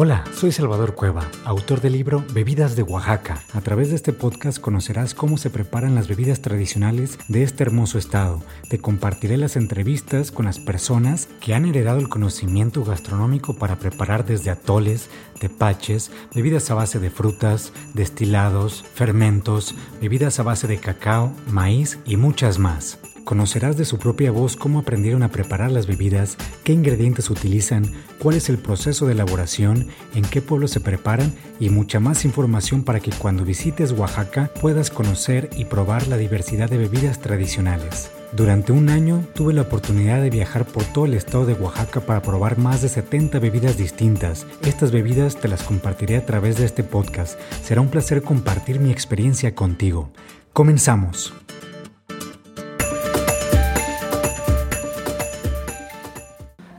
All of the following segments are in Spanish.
Hola, soy Salvador Cueva, autor del libro Bebidas de Oaxaca. A través de este podcast conocerás cómo se preparan las bebidas tradicionales de este hermoso estado. Te compartiré las entrevistas con las personas que han heredado el conocimiento gastronómico para preparar desde atoles, tepaches, bebidas a base de frutas, destilados, fermentos, bebidas a base de cacao, maíz y muchas más. Conocerás de su propia voz cómo aprendieron a preparar las bebidas, qué ingredientes utilizan, cuál es el proceso de elaboración, en qué pueblo se preparan y mucha más información para que cuando visites Oaxaca puedas conocer y probar la diversidad de bebidas tradicionales. Durante un año tuve la oportunidad de viajar por todo el estado de Oaxaca para probar más de 70 bebidas distintas. Estas bebidas te las compartiré a través de este podcast. Será un placer compartir mi experiencia contigo. Comenzamos.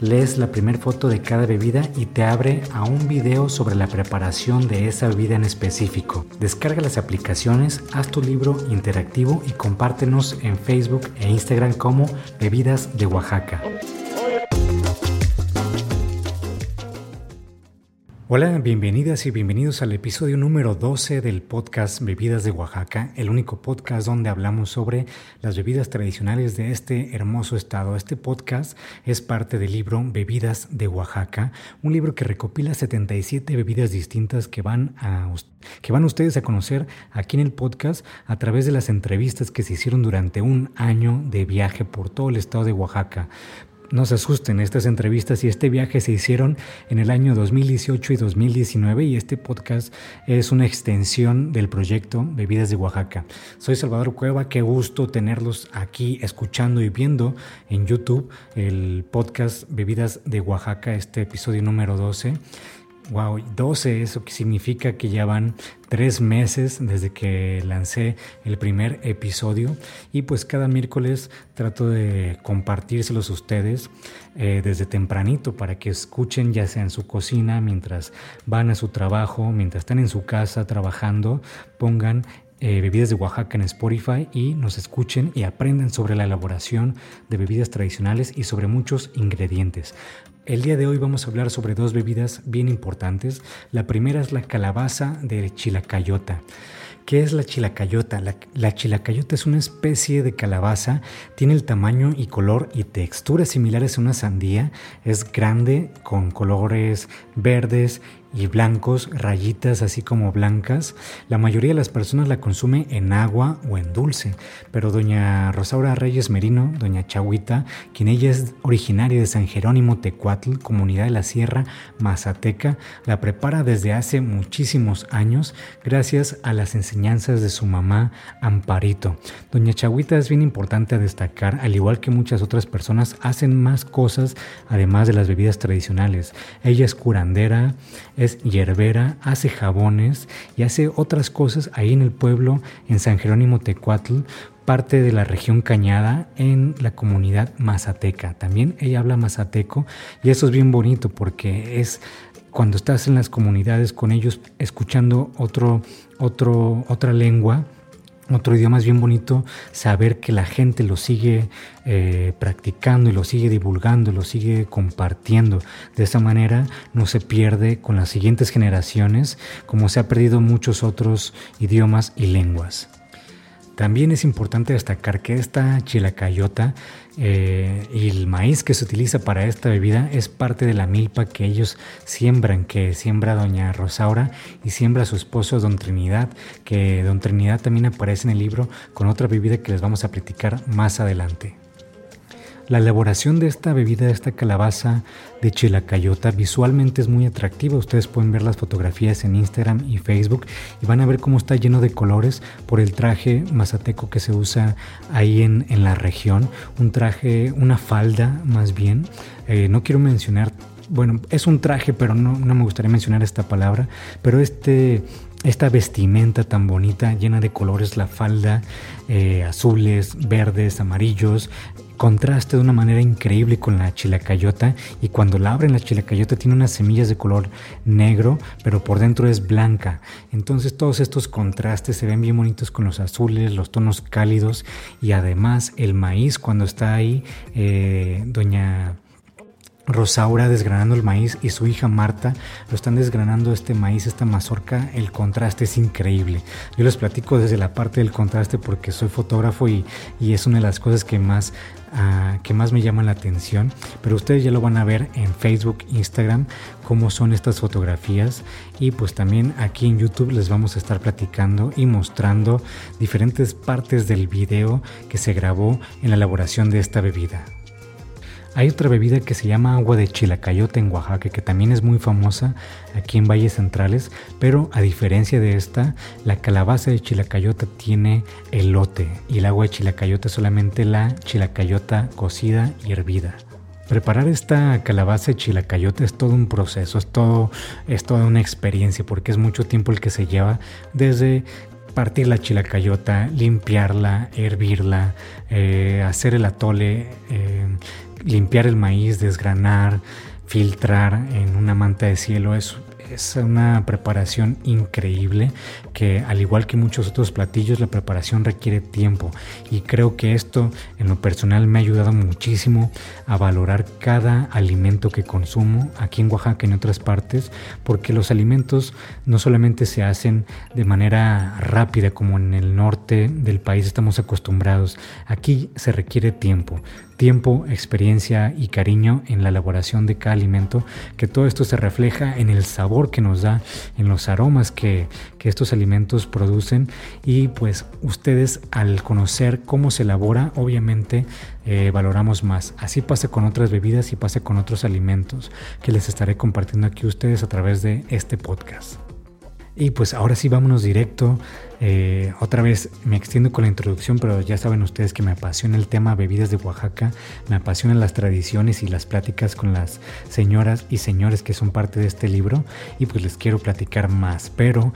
lees la primera foto de cada bebida y te abre a un video sobre la preparación de esa bebida en específico. Descarga las aplicaciones, haz tu libro interactivo y compártenos en Facebook e Instagram como Bebidas de Oaxaca. Hola, bienvenidas y bienvenidos al episodio número 12 del podcast Bebidas de Oaxaca, el único podcast donde hablamos sobre las bebidas tradicionales de este hermoso estado. Este podcast es parte del libro Bebidas de Oaxaca, un libro que recopila 77 bebidas distintas que van a que van ustedes a conocer aquí en el podcast a través de las entrevistas que se hicieron durante un año de viaje por todo el estado de Oaxaca. No se asusten, estas entrevistas y este viaje se hicieron en el año 2018 y 2019 y este podcast es una extensión del proyecto Bebidas de Oaxaca. Soy Salvador Cueva, qué gusto tenerlos aquí escuchando y viendo en YouTube el podcast Bebidas de Oaxaca, este episodio número 12. Wow, 12, eso significa que ya van tres meses desde que lancé el primer episodio y pues cada miércoles trato de compartírselos a ustedes eh, desde tempranito para que escuchen ya sea en su cocina, mientras van a su trabajo, mientras están en su casa trabajando, pongan eh, bebidas de Oaxaca en Spotify y nos escuchen y aprendan sobre la elaboración de bebidas tradicionales y sobre muchos ingredientes. El día de hoy vamos a hablar sobre dos bebidas bien importantes. La primera es la calabaza de chilacayota. ¿Qué es la chilacayota? La, la, chilacayota es una especie de calabaza, tiene el tamaño y color y texturas similares a una sandía, es grande con colores verdes y blancos, rayitas así como blancas. La mayoría de las personas la consume en agua o en dulce, pero doña Rosaura Reyes Merino, doña Chahuita, quien ella es originaria de San Jerónimo Tecuatl, comunidad de la Sierra Mazateca, la prepara desde hace muchísimos años gracias a las enseñanzas de su mamá Amparito. Doña Chahuita es bien importante destacar, al igual que muchas otras personas, hacen más cosas además de las bebidas tradicionales. Ella es curandera, es hierbera, hace jabones y hace otras cosas ahí en el pueblo, en San Jerónimo Tecuatl, parte de la región Cañada en la comunidad mazateca. También ella habla mazateco y eso es bien bonito porque es cuando estás en las comunidades con ellos escuchando otro, otro, otra lengua otro idioma es bien bonito saber que la gente lo sigue eh, practicando y lo sigue divulgando, lo sigue compartiendo. De esa manera no se pierde con las siguientes generaciones como se ha perdido muchos otros idiomas y lenguas. También es importante destacar que esta chilacayota eh, y el maíz que se utiliza para esta bebida es parte de la milpa que ellos siembran, que siembra doña Rosaura y siembra su esposo don Trinidad, que don Trinidad también aparece en el libro con otra bebida que les vamos a platicar más adelante. La elaboración de esta bebida, de esta calabaza de chilacayota, visualmente es muy atractiva. Ustedes pueden ver las fotografías en Instagram y Facebook y van a ver cómo está lleno de colores por el traje mazateco que se usa ahí en, la región. Un traje, una falda más bien. Eh, no quiero mencionar, bueno, es un traje, pero no, no me gustaría mencionar esta palabra, pero este esta vestimenta tan bonita, llena de colores, la falda, eh, azules, verdes, amarillos, contraste de una manera increíble con la chilacayota y cuando la abren la chilacayota tiene unas semillas de color negro, pero por dentro es blanca. Entonces todos estos contrastes se ven bien bonitos con los azules, los tonos cálidos y además el maíz cuando está ahí, eh, doña... Rosaura desgranando el maíz y su hija Marta lo están desgranando este maíz, esta mazorca, el contraste es increíble. Yo les platico desde la parte del contraste porque soy fotógrafo y, es una de las cosas que más, que más me llaman la atención, pero ustedes ya lo van a ver en Facebook, Instagram, cómo son estas fotografías y pues también aquí en YouTube les vamos a estar platicando y mostrando diferentes partes del video que se grabó en la elaboración de esta bebida. Hay otra bebida que se llama agua de chilacayota en Oaxaca, que también es muy famosa aquí en Valles Centrales, pero a diferencia de esta, la calabaza de chilacayota tiene elote y el agua de chilacayota solamente la chilacayota cocida y hervida. Preparar esta calabaza de chilacayota es todo un proceso, es todo, es toda una experiencia porque es mucho tiempo el que se lleva desde partir la chilacayota, limpiarla, hervirla, eh, hacer el atole, eh, limpiar el maíz, desgranar, filtrar en una manta de cielo. Es, es una preparación increíble que al igual que muchos otros platillos la preparación requiere tiempo. Y creo que esto en lo personal me ha ayudado muchísimo a valorar cada alimento que consumo aquí en Oaxaca y en otras partes porque los alimentos no solamente se hacen de manera rápida como en el norte del país estamos acostumbrados. Aquí se requiere tiempo tiempo, experiencia y cariño en la elaboración de cada alimento, que todo esto se refleja en el sabor que nos da, en los aromas que, estos alimentos producen y pues ustedes al conocer cómo se elabora, obviamente eh, valoramos más. Así pasa con otras bebidas y pasa con otros alimentos que les estaré compartiendo aquí a ustedes a través de este podcast. Y pues ahora sí vámonos directo eh, otra vez me extiendo con la introducción, pero ya saben ustedes que me apasiona el tema bebidas de Oaxaca, me apasionan las tradiciones y las pláticas con las señoras y señores que son parte de este libro y pues les quiero platicar más, pero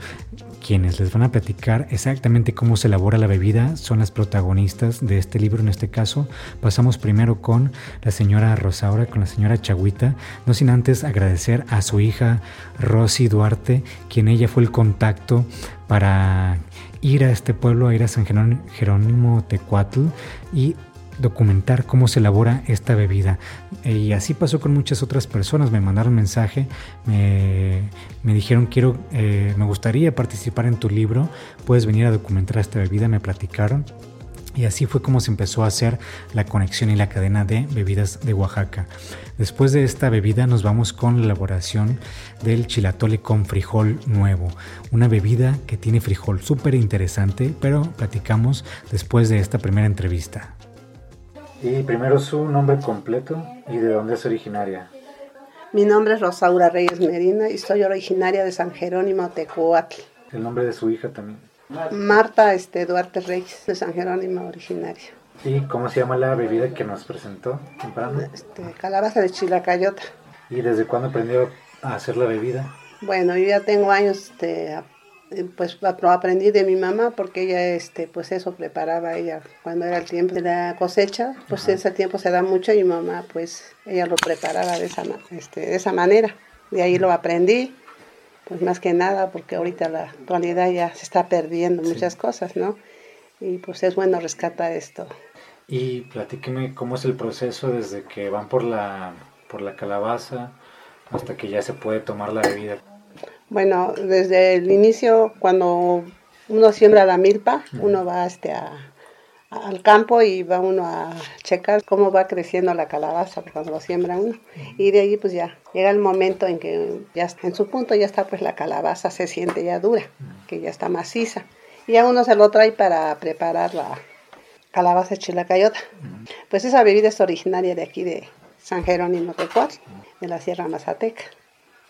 quienes les van a platicar exactamente cómo se elabora la bebida son las protagonistas de este libro en este caso. Pasamos primero con la señora Rosaura, con la señora Chagüita, no sin antes agradecer a su hija Rosy Duarte, quien ella fue el contacto para ir a este pueblo, a ir a San Jerónimo Tecuatl y documentar cómo se elabora esta bebida. Y así pasó con muchas otras personas. Me mandaron mensaje, me, dijeron, quiero, eh, me gustaría participar en tu libro, puedes venir a documentar esta bebida, me platicaron. Y así fue como se empezó a hacer la conexión y la cadena de bebidas de Oaxaca. Después de esta bebida nos vamos con la elaboración del chilatole con frijol nuevo. Una bebida que tiene frijol súper interesante, pero platicamos después de esta primera entrevista. Y primero su nombre completo y de dónde es originaria. Mi nombre es Rosaura Reyes Medina y soy originaria de San Jerónimo Tecoatl. El nombre de su hija también. Marta este, Duarte Reyes, de San Jerónimo originaria. ¿Y cómo se llama la bebida que nos presentó temprano? Este, calabaza de chilacayota. ¿Y desde cuándo aprendió a hacer la bebida? Bueno, yo ya tengo años, este, pues lo aprendí de mi mamá porque ella, este, pues eso preparaba ella cuando era el tiempo de la cosecha, pues ese tiempo se da mucho y mi mamá, pues ella lo preparaba de esa, este, de esa manera. De ahí lo aprendí pues más que nada porque ahorita la actualidad ya se está perdiendo muchas cosas, ¿no? Y pues es bueno rescatar esto. Y platíqueme cómo es el proceso desde que van por la, por la calabaza hasta que ya se puede tomar la bebida. Bueno, desde el inicio, cuando uno siembra la milpa, uno va este, a, al campo y va uno a checar cómo va creciendo la calabaza cuando lo siembra uno. Y de ahí pues ya llega el momento en que ya en su punto ya está pues la calabaza se siente ya dura, que ya está maciza. Y ya uno se lo trae para preparar la calabaza chilacayota. Pues esa bebida es originaria de aquí de San Jerónimo de de la Sierra Mazateca.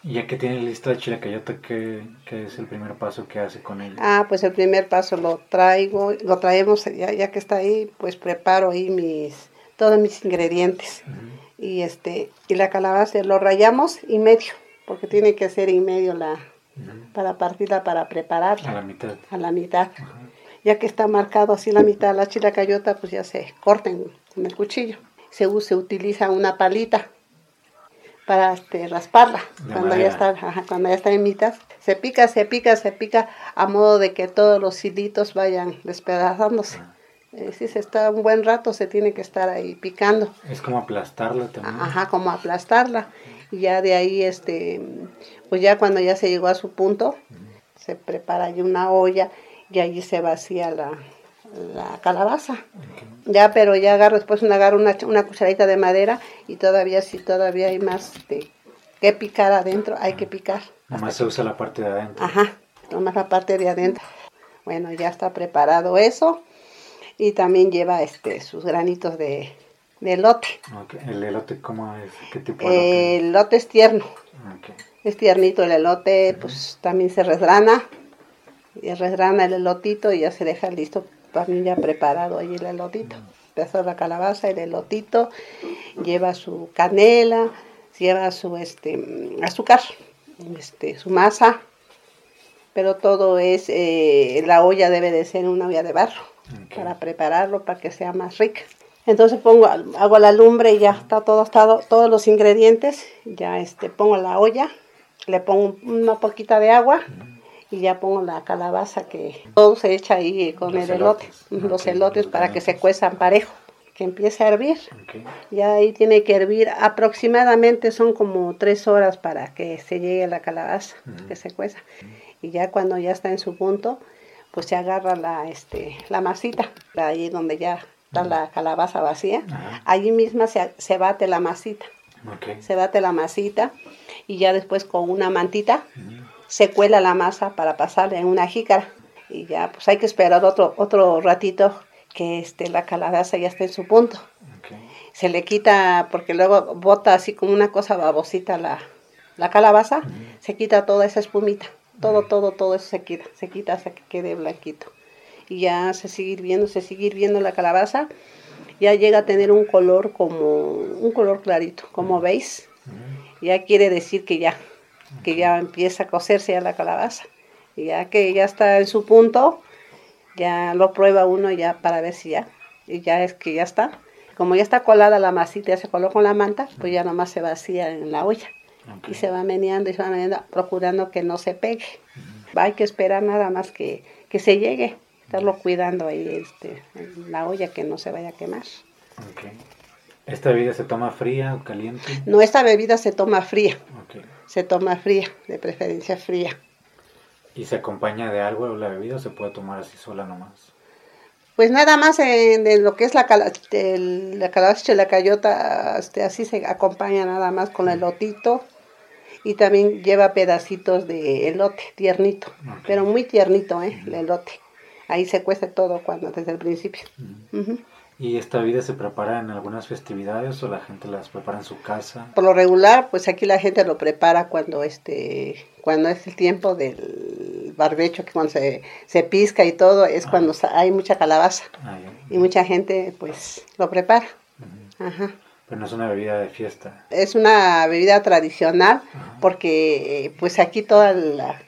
Y ya que tiene lista de chilacayota, ¿qué, ¿qué, es el primer paso que hace con ella? Ah, pues el primer paso lo traigo, lo traemos, ya, ya que está ahí, pues preparo ahí mis, todos mis ingredientes. Y este, y la calabaza lo rayamos y medio, porque tiene que ser y medio la, para partirla, para prepararla. A la mitad. A la mitad. Ya que está marcado así la mitad, la chilacayota, pues ya se corten con el cuchillo. Se, se utiliza una palita para este, rasparla cuando ya está cuando ya está en mitad se pica se pica se pica a modo de que todos los hilitos vayan despedazándose. Eh, si se está un buen rato se tiene que estar ahí picando. Es como aplastarla también. Ajá como aplastarla. Y ya de ahí este pues ya cuando ya se llegó a su punto se prepara ahí una olla y allí se vacía la, la calabaza. Ya, pero ya agarro, después una, agarro una, una cucharadita de madera y todavía si todavía hay más de que picar adentro, hay que picar. Nomás se usa la parte de adentro. Ajá, nomás la parte de adentro. Bueno, ya está preparado eso y también lleva este sus granitos de, de elote. ¿El elote cómo es? ¿Qué tipo de elote? El elote es tierno. Es tiernito el elote, pues también se resgrana. Y resgrana el elotito y ya se deja listo también ya preparado ahí el elotito. Pedazo de la calabaza, el elotito, lleva su canela, lleva su este azúcar, este, su masa, pero todo es, eh, la olla debe de ser una olla de barro para prepararlo, para que sea más rica. Entonces pongo, hago la lumbre y ya está todo, estado, todos los ingredientes, ya este, pongo la olla, le pongo una poquita de agua, y ya pongo la calabaza que todo se echa ahí con el elote, los elotes para que se cuezan parejo, que empiece a hervir. Ya ahí tiene que hervir aproximadamente son como tres horas para que se llegue la calabaza, que se cueza. Y ya cuando ya está en su punto, pues se agarra la, este, la masita, ahí donde ya está la calabaza vacía, allí misma se, se bate la masita. Se bate la masita y ya después con una mantita se cuela la masa para pasarla en una jícara. Y ya pues hay que esperar otro otro ratito que este la calabaza ya esté en su punto. Se le quita porque luego bota así como una cosa babosita la, la calabaza, se quita toda esa espumita, todo todo todo eso se quita, se quita hasta que quede blanquito. Y ya se sigue hirviendo, se sigue hirviendo la calabaza, ya llega a tener un color como un color clarito, como veis. Ya quiere decir que ya que ya empieza a cocerse ya la calabaza. Y ya que ya está en su punto, ya lo prueba uno ya para ver si ya, y ya es que ya está. Como ya está colada la masita, ya se coló con la manta, pues ya nomás se vacía en la olla. Y se va meneando y se va meneando, procurando que no se pegue. Hay que esperar nada más que, que se llegue, estarlo cuidando ahí este, en la olla que no se vaya a quemar. ¿Esta bebida se toma fría o caliente? No, esta bebida se toma fría. Se toma fría, de preferencia fría. ¿Y se acompaña de algo la bebida o se puede tomar así sola nomás? Pues nada más en, lo que es la, la calabaza y la cayota, este, así se acompaña nada más con el lotito y también lleva pedacitos de elote tiernito, pero muy tiernito, ¿eh? El elote. Ahí se cuece todo cuando desde el principio. ¿Y esta bebida se prepara en algunas festividades o la gente las prepara en su casa? Por lo regular, pues aquí la gente lo prepara cuando este cuando es el tiempo del barbecho, que cuando se, se pisca y todo, es ah. cuando hay mucha calabaza. Ah, y mucha gente pues lo prepara. Ajá. Pero no es una bebida de fiesta. Es una bebida tradicional porque pues aquí toda la,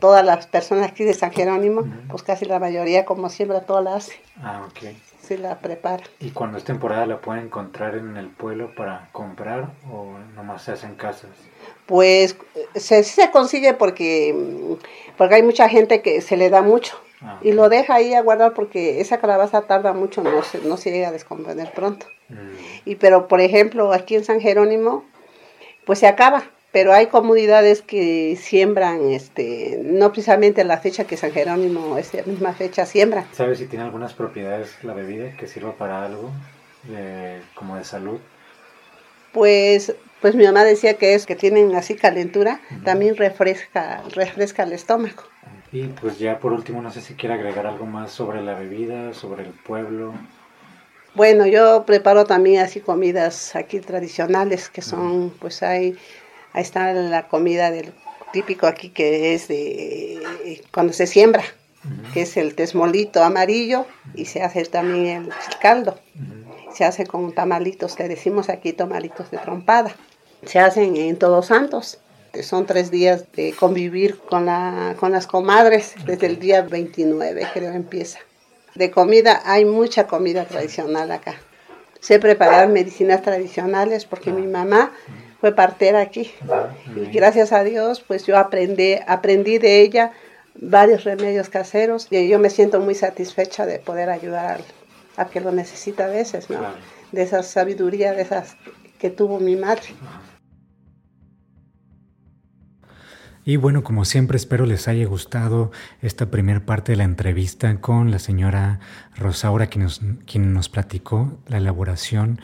todas las personas aquí de San Jerónimo, pues casi la mayoría como siempre todas la hace. Ah, ok la prepara. ¿Y cuando es temporada la pueden encontrar en el pueblo para comprar o nomás se hace en casas? Pues se, se consigue porque, porque hay mucha gente que se le da mucho ah, y lo deja ahí a guardar porque esa calabaza tarda mucho, no se, no se llega a descomponer pronto. Mm. Y pero por ejemplo aquí en San Jerónimo, pues se acaba pero hay comunidades que siembran, este, no precisamente la fecha que San Jerónimo, esa misma fecha siembra. ¿Sabes si tiene algunas propiedades la bebida que sirva para algo, como de salud? Pues, pues mi mamá decía que es que tienen así calentura, también refresca, refresca el estómago. Y pues ya por último, no sé si quiere agregar algo más sobre la bebida, sobre el pueblo. Bueno, yo preparo también así comidas aquí tradicionales que son, pues hay Ahí está la comida del típico aquí que es de cuando se siembra, que es el tesmolito amarillo y se hace también el caldo. Se hace con tamalitos, le decimos aquí tamalitos de trompada. Se hacen en Todos Santos. Son tres días de convivir con, la, con las comadres, desde el día 29 creo empieza. De comida hay mucha comida tradicional acá. Sé preparar medicinas tradicionales porque mi mamá fue partera aquí. Y gracias a Dios, pues yo aprendí, aprendí de ella varios remedios caseros y yo me siento muy satisfecha de poder ayudar a, que lo necesita a veces, ¿no? De esa sabiduría, de esas que tuvo mi madre. Y bueno, como siempre espero les haya gustado esta primera parte de la entrevista con la señora Rosaura, quien nos, quien nos platicó la elaboración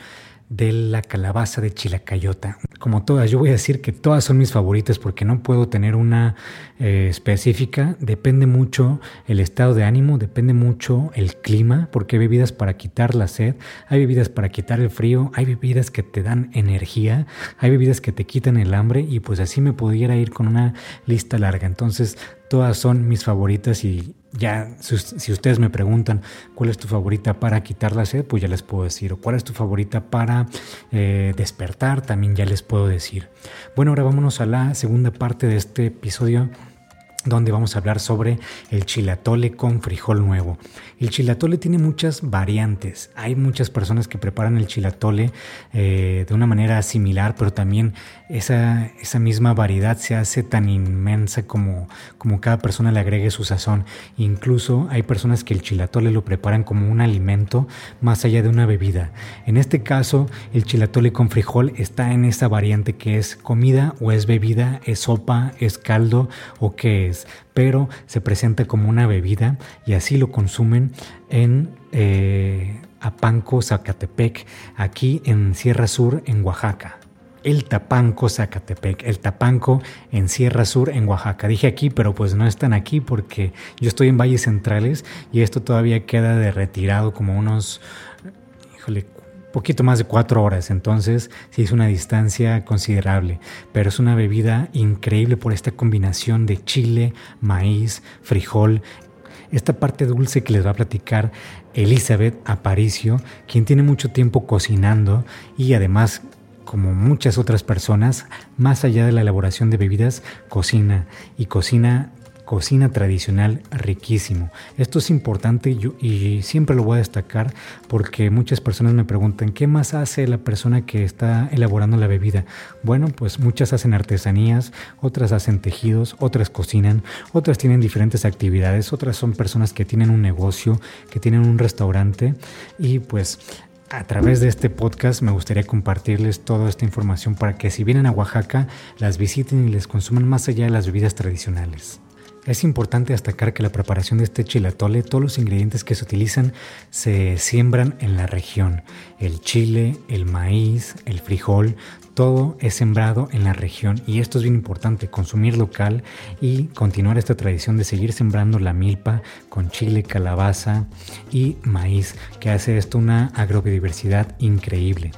de la calabaza de chilacayota. Como todas, yo voy a decir que todas son mis favoritas porque no puedo tener una eh, específica. Depende mucho el estado de ánimo, depende mucho el clima, porque hay bebidas para quitar la sed, hay bebidas para quitar el frío, hay bebidas que te dan energía, hay bebidas que te quitan el hambre y pues así me pudiera ir con una lista larga. Entonces, todas son mis favoritas y ya si ustedes me preguntan cuál es tu favorita para quitar la sed, pues ya les puedo decir. O cuál es tu favorita para eh, despertar, también ya les puedo decir. Bueno, ahora vámonos a la segunda parte de este episodio donde vamos a hablar sobre el chilatole con frijol nuevo. El chilatole tiene muchas variantes. Hay muchas personas que preparan el chilatole eh, de una manera similar, pero también esa, esa, misma variedad se hace tan inmensa como, como cada persona le agregue su sazón. Incluso hay personas que el chilatole lo preparan como un alimento más allá de una bebida. En este caso, el chilatole con frijol está en esa variante que es comida o es bebida, es sopa, es caldo o qué es pero se presenta como una bebida y así lo consumen en eh, Apanco, Zacatepec, aquí en Sierra Sur, en Oaxaca. El Tapanco, Zacatepec, el Tapanco en Sierra Sur, en Oaxaca. Dije aquí, pero pues no están aquí porque yo estoy en Valles Centrales y esto todavía queda de retirado como unos, híjole, poquito más de cuatro horas, entonces sí es una distancia considerable, pero es una bebida increíble por esta combinación de chile, maíz, frijol, esta parte dulce que les va a platicar Elizabeth Aparicio, quien tiene mucho tiempo cocinando y además como muchas otras personas, más allá de la elaboración de bebidas, cocina y cocina cocina tradicional riquísimo. Esto es importante y, siempre lo voy a destacar porque muchas personas me preguntan, ¿qué más hace la persona que está elaborando la bebida? Bueno, pues muchas hacen artesanías, otras hacen tejidos, otras cocinan, otras tienen diferentes actividades, otras son personas que tienen un negocio, que tienen un restaurante y pues a través de este podcast me gustaría compartirles toda esta información para que si vienen a Oaxaca las visiten y les consuman más allá de las bebidas tradicionales. Es importante destacar que la preparación de este chilatole, todos los ingredientes que se utilizan se siembran en la región. El chile, el maíz, el frijol, todo es sembrado en la región y esto es bien importante, consumir local y continuar esta tradición de seguir sembrando la milpa con chile, calabaza y maíz, que hace esto una agrobiodiversidad increíble.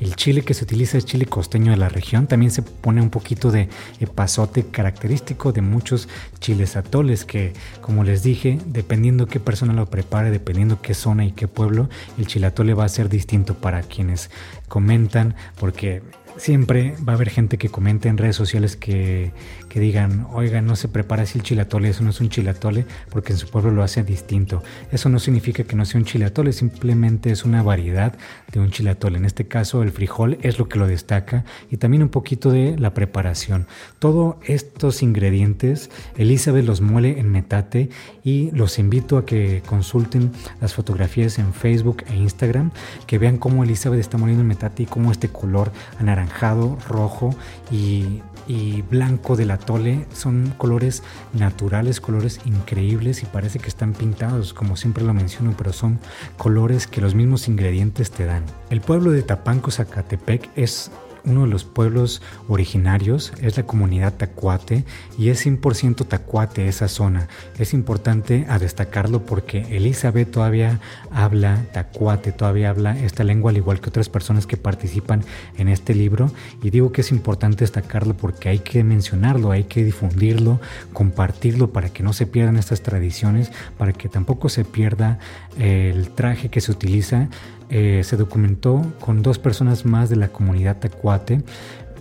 El chile que se utiliza es chile costeño de la región. También se pone un poquito de pasote característico de muchos chiles atoles que, como les dije, dependiendo qué persona lo prepare, dependiendo qué zona y qué pueblo, el chilatole va a ser distinto para quienes comentan, porque siempre va a haber gente que comente en redes sociales que, digan, oiga, no se prepara así el chilatole, eso no es un chilatole, porque en su pueblo lo hace distinto. Eso no significa que no sea un chilatole, simplemente es una variedad de un chilatole. En este caso, el frijol es lo que lo destaca y también un poquito de la preparación. Todos estos ingredientes, Elizabeth los muele en metate y los invito a que consulten las fotografías en Facebook e Instagram, que vean cómo Elizabeth está moliendo en metate y cómo este color anaranjado, rojo y, y blanco del atole son colores naturales, colores increíbles y parece que están pintados, como siempre lo menciono, pero son colores que los mismos ingredientes te dan. El pueblo de Tapanco, Zacatepec es uno de los pueblos originarios, es la comunidad tacuate y es 100% tacuate esa zona. Es importante a destacarlo porque Elizabeth todavía habla tacuate, todavía habla esta lengua al igual que otras personas que participan en este libro y digo que es importante destacarlo porque hay que mencionarlo, hay que difundirlo, compartirlo para que no se pierdan estas tradiciones, para que tampoco se pierda el traje que se utiliza eh, se documentó con dos personas más de la comunidad tacuate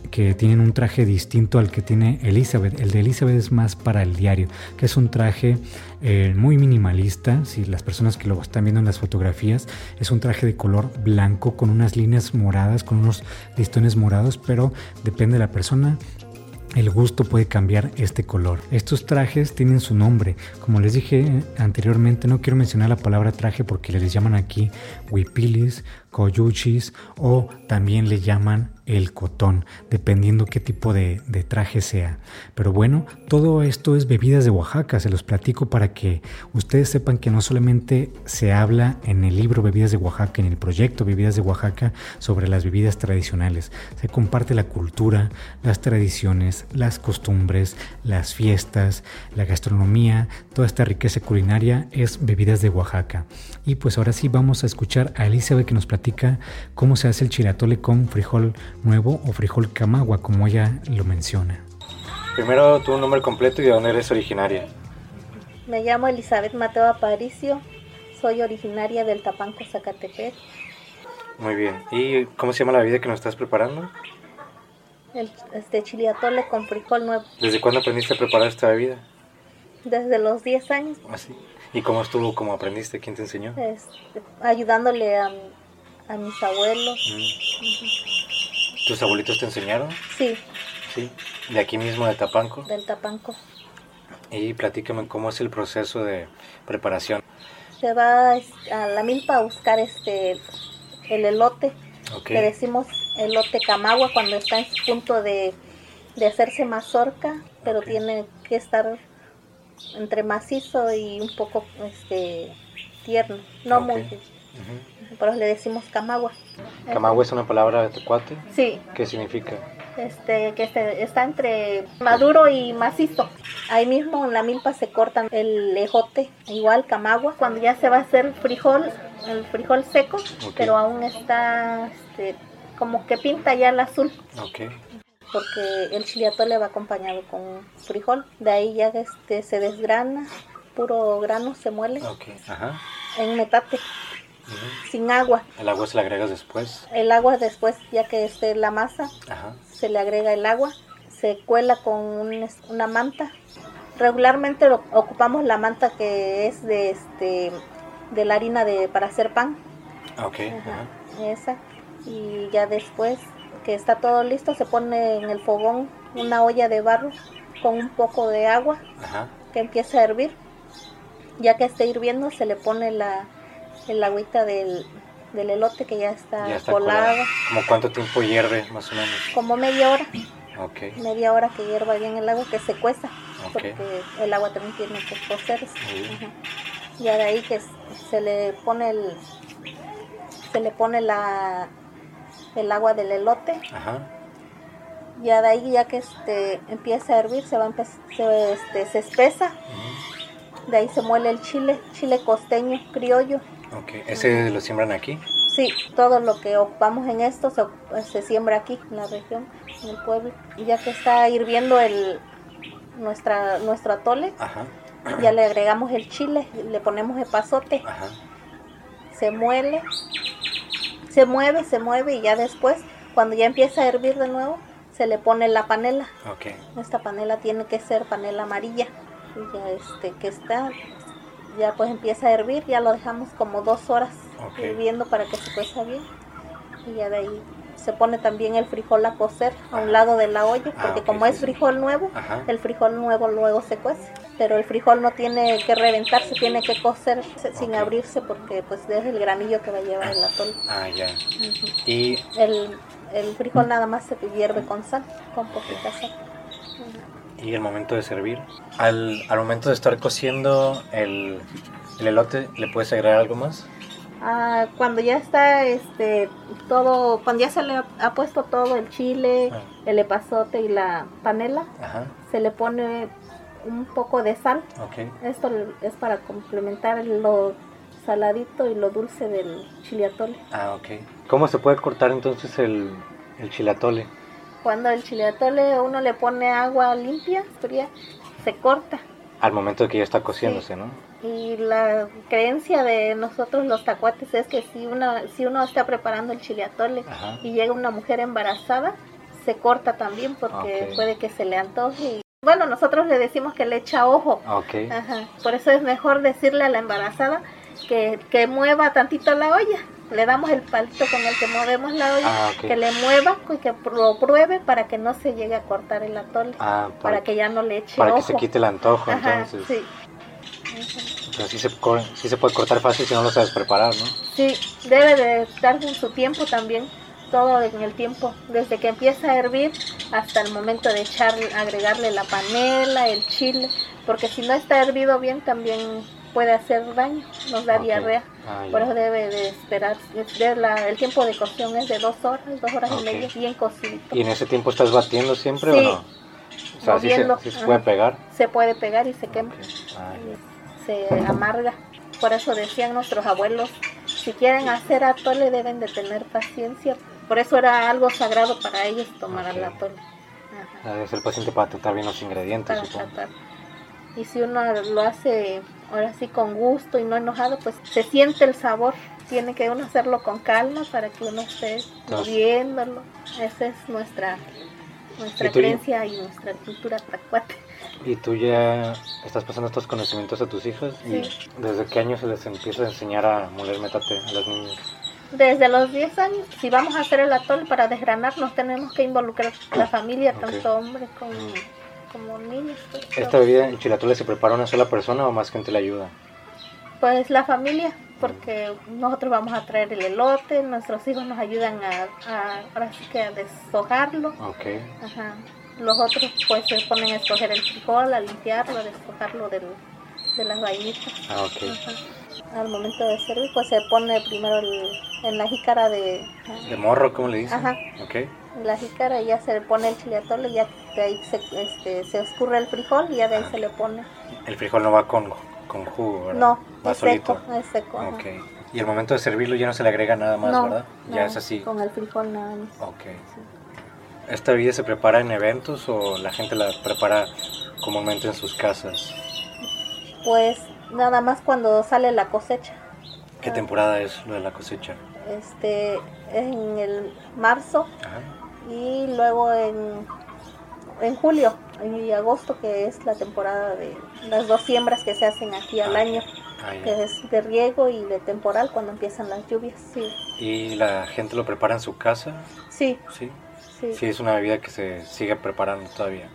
que tienen un traje distinto al que tiene Elizabeth. El de Elizabeth es más para el diario, que es un traje eh, muy minimalista. Si las personas que lo están viendo en las fotografías, es un traje de color blanco con unas líneas moradas, con unos listones morados, pero depende de la persona el gusto puede cambiar este color. Estos trajes tienen su nombre. Como les dije anteriormente, no quiero mencionar la palabra traje porque les llaman aquí huipilis, coyuchis o también le llaman el cotón, dependiendo qué tipo de, traje sea. Pero bueno, todo esto es bebidas de Oaxaca, se los platico para que ustedes sepan que no solamente se habla en el libro Bebidas de Oaxaca, en el proyecto Bebidas de Oaxaca sobre las bebidas tradicionales, se comparte la cultura, las tradiciones, las costumbres, las fiestas, la gastronomía, toda esta riqueza culinaria es Bebidas de Oaxaca. Y pues ahora sí vamos a escuchar a Elizabeth que nos platica cómo se hace el chiratole con frijol nuevo o frijol camagua, como ella lo menciona. Primero tu nombre completo y de dónde eres originaria. Me llamo Elizabeth Mateo Aparicio, soy originaria del Tapanco, Zacatepec. Muy bien. ¿Y cómo se llama la bebida que nos estás preparando? El, este chiliatole con frijol nuevo. ¿Desde cuándo aprendiste a preparar esta bebida? Desde los 10 años. ¿Ah, sí? ¿Y cómo estuvo? ¿Cómo aprendiste? ¿Quién te enseñó? Este, ayudándole a, a mis abuelos. Mm. ¿Tus abuelitos te enseñaron? Sí. Sí. ¿De aquí mismo, de Tapanco? Del Tapanco. Y platícame cómo es el proceso de preparación. Se va a la milpa a buscar este el elote. Le decimos elote camagua cuando está en su punto de, de hacerse mazorca, pero tiene que estar entre macizo y un poco este tierno, no muy pero le decimos camagua. ¿Camagua es una palabra de tecuate? Sí. ¿Qué significa? Este, que este, está entre maduro y macizo. Ahí mismo en la milpa se cortan el ejote, igual camagua. Cuando ya se va a hacer frijol, el frijol seco, pero aún está este, como que pinta ya el azul. Okay. Porque el chiliatole va acompañado con frijol. De ahí ya este, se desgrana, puro grano se muele okay. Ajá. en metate sin agua. ¿El agua se le agrega después? El agua después, ya que esté la masa, se le agrega el agua, se cuela con una manta. Regularmente ocupamos la manta que es de este de la harina de para hacer pan. Ok. Esa. Y ya después que está todo listo, se pone en el fogón una olla de barro con un poco de agua que empieza a hervir. Ya que esté hirviendo, se le pone la, el agüita del, del elote que ya está, colado. ¿Como cuánto tiempo hierve más o menos? Como media hora. Okay. Media hora que hierva bien el agua, que se cueza, porque el agua también tiene que cocerse. Ya de ahí que se le pone el se le pone la el agua del elote. Ajá. Ya de ahí ya que este empieza a hervir, se va a se, este, se espesa. De ahí se muele el chile, chile costeño, criollo. Ok, ¿ese lo siembran aquí? Sí, todo lo que ocupamos en esto se, siembra aquí, en la región, en el pueblo. Y ya que está hirviendo el, nuestra, nuestro atole, ya le agregamos el chile, le ponemos el pasote, se muele, se mueve, se mueve y ya después, cuando ya empieza a hervir de nuevo, se le pone la panela. Okay. Esta panela tiene que ser panela amarilla, este, que está ya pues empieza a hervir, ya lo dejamos como dos horas hirviendo para que se cueza bien. Y ya de ahí se pone también el frijol a cocer a un lado de la olla, ah, porque como es frijol nuevo, el frijol nuevo luego se cuece. Pero el frijol no tiene que reventarse, tiene que cocer sin abrirse porque pues es el granillo que va a llevar el atol. Ah, ya. Y el, el frijol nada más se hierve con sal, con poquita sal. ¿Y el momento de servir? Al, al momento de estar cociendo el, el elote, ¿le puedes agregar algo más? Ah, cuando ya está este todo, cuando ya se le ha puesto todo el chile, Ah. el epazote y la panela, Ajá, se le pone un poco de sal. ok. Esto es para complementar lo saladito y lo dulce del chile atole. Ah, ok. ¿Cómo se puede cortar entonces el, el chilatole? Cuando el chile atole uno le pone agua limpia, fría, se corta. Al momento de que ya está cociéndose, ¿no? Y la creencia de nosotros los tacuates es que si uno, si uno está preparando el chile atole Ajá. y llega una mujer embarazada, se corta también porque puede que se le antoje. Y, bueno, nosotros le decimos que le echa ojo. Ok. Ajá. Por eso es mejor decirle a la embarazada que, que mueva tantito la olla. Le damos el palito con el que movemos la olla, Ah, que le mueva y que lo pruebe para que no se llegue a cortar el atole. Ah, para, que ya no le eche para ojo. que se quite el antojo, Ajá, entonces. sí. Pero sí se, sí se puede cortar fácil si no lo sabes preparar, ¿no? Sí, debe de estar en su tiempo también, todo en el tiempo, desde que empieza a hervir hasta el momento de echar, agregarle la panela, el chile, porque si no está hervido bien también puede hacer daño, nos da Ok. diarrea. Ah. Por eso debe de esperar, de la- el tiempo de cocción es de dos horas, dos horas Ok. y media, bien cocidito. ¿Y en ese tiempo estás batiendo siempre Sí. o no? O sea, sí se, sí se puede pegar. Se puede pegar y se quema. Ok. Ah, se amarga. Por eso decían nuestros abuelos, si quieren hacer atole deben de tener paciencia. Por eso era algo sagrado para ellos tomar el atole. Ajá, Debe ser paciente para tratar bien los ingredientes, para tratar. Y si uno lo hace ahora sí con gusto y no enojado, pues se siente el sabor. Tiene que uno hacerlo con calma para que uno esté moviéndolo. Esa es nuestra nuestra ¿Y creencia y nuestra cultura tacuate. ¿Y tú ya estás pasando estos conocimientos a tus hijas? ¿Y Sí. desde qué año se les empieza a enseñar a moler metate a las niñas? Desde los 10 años, si vamos a hacer el atol para desgranar, nos tenemos que involucrar la familia, tanto hombres como, como niños. pues, ¿Esta bebida en chilatole se prepara una sola persona o más gente le ayuda? Pues la familia, porque nosotros vamos a traer el elote, nuestros hijos nos ayudan a, a- ahora sí que a deshojarlo. Ok. Ajá. Los otros pues se ponen a escoger el frijol, a limpiarlo, a deshojarlo del, de las vainitas. Ah, ok. Ajá. Al momento de servir pues se pone primero el- en la jícara de... ¿De morro, cómo le dicen? Ajá. Ok. en la jícara y ya se le pone el chile atole, ya de ahí se, este, se escurre el frijol y ya de ahí se le pone. El frijol no va con, con jugo, ¿verdad? No, va es solito. seco, es seco. ajá. Ok. Y al momento de servirlo ya no se le agrega nada más, no, ¿verdad? Ya no, es así. Con el frijol nada más. Ok. ¿Esta bebida se prepara en eventos o la gente la prepara comúnmente en sus casas? Pues nada más cuando sale la cosecha. ¿Qué Ah. temporada es lo de la cosecha? Este, en el marzo Ajá. y luego en, en julio y agosto, que es la temporada de las dos siembras que se hacen aquí al Ah, año, Ah, que es de riego y de temporal cuando empiezan las lluvias. Sí, ¿Y la gente lo prepara en su casa? sí, Sí. sí. Sí, es una bebida que se sigue preparando todavía.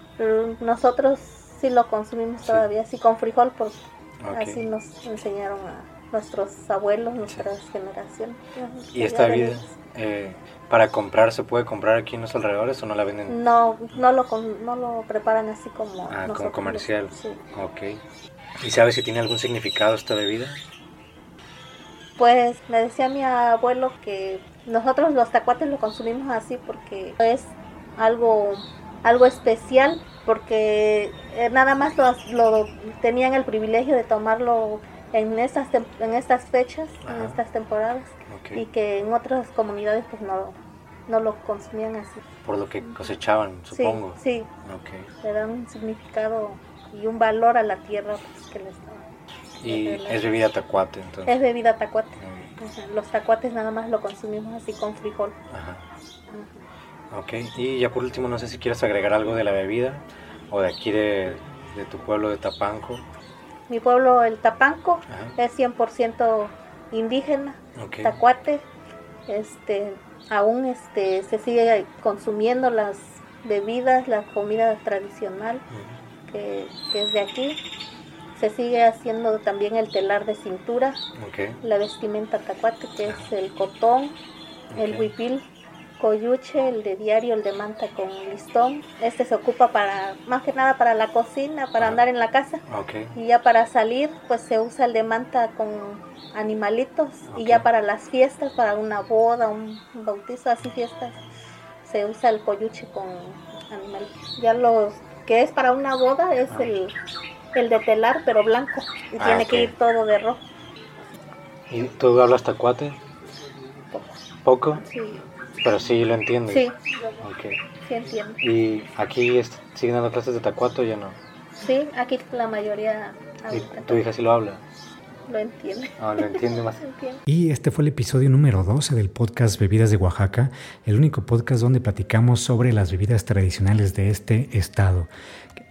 Nosotros sí lo consumimos Sí. todavía, así con frijol, porque Así nos enseñaron a nuestros abuelos, nuestras generaciones. ¿Y esta niños. eh, para comprar se puede comprar aquí en los alrededores o no la venden? No, no lo, no lo preparan así como Ah, como comercial. Sí. Ok. ¿Y sabes si tiene algún significado esta bebida? Pues me decía mi abuelo que nosotros los tacuates lo consumimos así porque es algo algo especial porque eh, nada más lo, lo- tenían el privilegio de tomarlo en estas en estas fechas, en estas temporadas y que en otras comunidades pues no no lo consumían así. Por lo que cosechaban, supongo. Sí, sí, le dan un significado y un valor a la tierra pues, que les da. Y es bebida tacuate, entonces. Es bebida tacuate. Los tacuates nada más lo consumimos así con frijol. Ajá. Ajá. Ok. Y ya por último, no sé si quieres agregar algo de la bebida o de aquí de, de tu pueblo de Tapanco. Mi pueblo, el Tapanco, Ajá. es 100% indígena, Ok. tacuate. Este, aún este, se sigue consumiendo las bebidas, la comida tradicional que, que es de aquí. Se sigue haciendo también el telar de cintura, Ok. la vestimenta tacuate, que es el cotón, el huipil coyuche, el de diario, el de manta con listón. Este se ocupa para, más que nada para la cocina, para andar en la casa. Y ya para salir, pues se usa el de manta con animalitos. Y ya para las fiestas, para una boda, un bautizo, así fiestas, se usa el coyuche con animalitos. Ya lo que es para una boda es el, el de telar, pero blanco. Y ah, tiene que ir todo de rojo. ¿Y tú hablas tacuate? ¿Poco? Sí. Pero sí lo entiendes. Sí. Sí entiendo. ¿Y aquí siguen dando clases de tacuato o ya no? Sí, aquí la mayoría ¿Y tu hija sí lo habla? Lo entiende. Ah, lo entiende más. Y este fue el episodio número 12 del podcast Bebidas de Oaxaca, el único podcast donde platicamos sobre las bebidas tradicionales de este estado.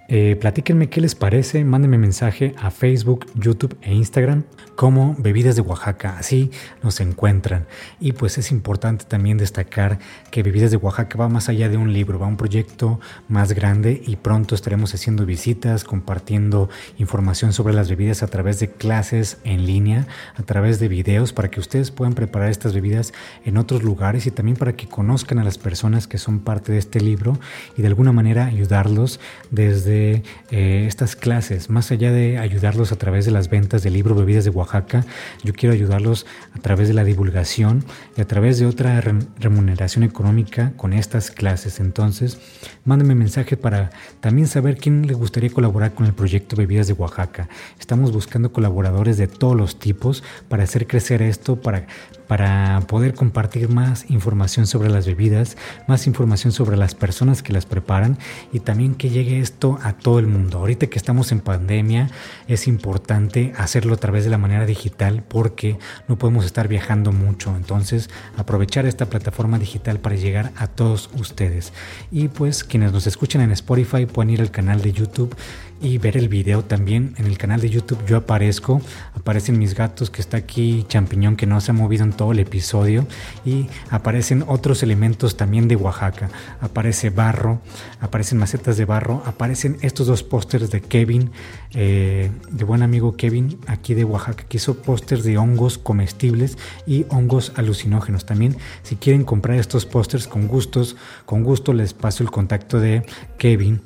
Eh, platíquenme qué les parece, mándenme mensaje a Facebook, YouTube e Instagram como Bebidas de Oaxaca, así nos encuentran. Y pues es importante también destacar que Bebidas de Oaxaca va más allá de un libro, va a un proyecto más grande y pronto estaremos haciendo visitas, compartiendo información sobre las bebidas a través de clases en línea, a través de videos para que ustedes puedan preparar estas bebidas en otros lugares y también para que conozcan a las personas que son parte de este libro y de alguna manera ayudarlos desde eh, estas clases, más allá de ayudarlos a través de las ventas del libro Bebidas de Oaxaca, yo quiero ayudarlos a través de la divulgación y a través de otra remuneración económica con estas clases. Entonces, mándenme mensaje para también saber quién le gustaría colaborar con el proyecto Bebidas de Oaxaca. Estamos buscando colaboradores de todos los tipos para hacer crecer esto, para para poder compartir más información sobre las bebidas, más información sobre las personas que las preparan y también que llegue esto a todo el mundo. Ahorita que estamos en pandemia es importante hacerlo a través de la manera digital porque no podemos estar viajando mucho. Entonces aprovechar esta plataforma digital para llegar a todos ustedes. Y pues quienes nos escuchan en Spotify pueden ir al canal de YouTube y ver el video también en el canal de YouTube. Yo aparezco, aparecen mis gatos que está aquí, champiñón que no se ha movido en todo el episodio y aparecen otros elementos también de Oaxaca. Aparece barro, aparecen macetas de barro, aparecen estos dos pósters de Kevin, eh, de buen amigo Kevin aquí de Oaxaca, que hizo pósters de hongos comestibles y hongos alucinógenos. También si quieren comprar estos pósters con gustos, con gusto les paso el contacto de Kevin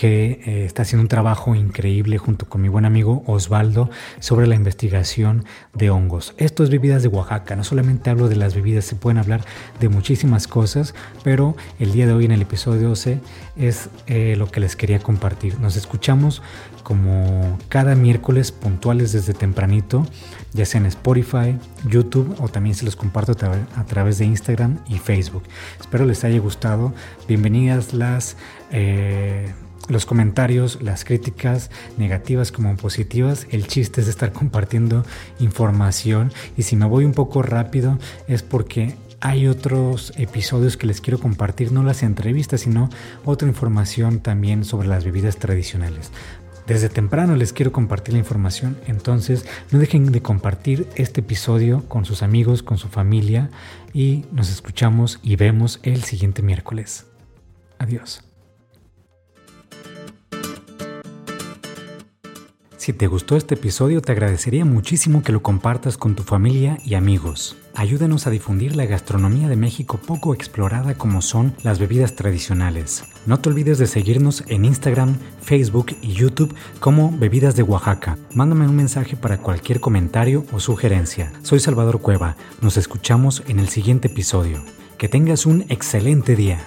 que eh, está haciendo un trabajo increíble junto con mi buen amigo Osvaldo sobre la investigación de hongos. Esto es bebidas de Oaxaca, no solamente hablo de las bebidas, se pueden hablar de muchísimas cosas, pero el día de hoy en el episodio 12 es eh, lo que les quería compartir. Nos escuchamos como cada miércoles puntuales desde tempranito, ya sea en Spotify, YouTube o también se los comparto a, través de Instagram y Facebook. Espero les haya gustado. Bienvenidas las... Eh, los comentarios, las críticas negativas como positivas. El chiste es estar compartiendo información y si me voy un poco rápido es porque hay otros episodios que les quiero compartir, no las entrevistas, sino otra información también sobre las bebidas tradicionales. Desde temprano les quiero compartir la información, entonces no dejen de compartir este episodio con sus amigos, con su familia y nos escuchamos y vemos el siguiente miércoles. Adiós. Si te gustó este episodio, te agradecería muchísimo que lo compartas con tu familia y amigos. Ayúdanos a difundir la gastronomía de México poco explorada como son las bebidas tradicionales. No te olvides de seguirnos en Instagram, Facebook y YouTube como Bebidas de Oaxaca. Mándame un mensaje para cualquier comentario o sugerencia. Soy Salvador Cueva. Nos escuchamos en el siguiente episodio. Que tengas un excelente día.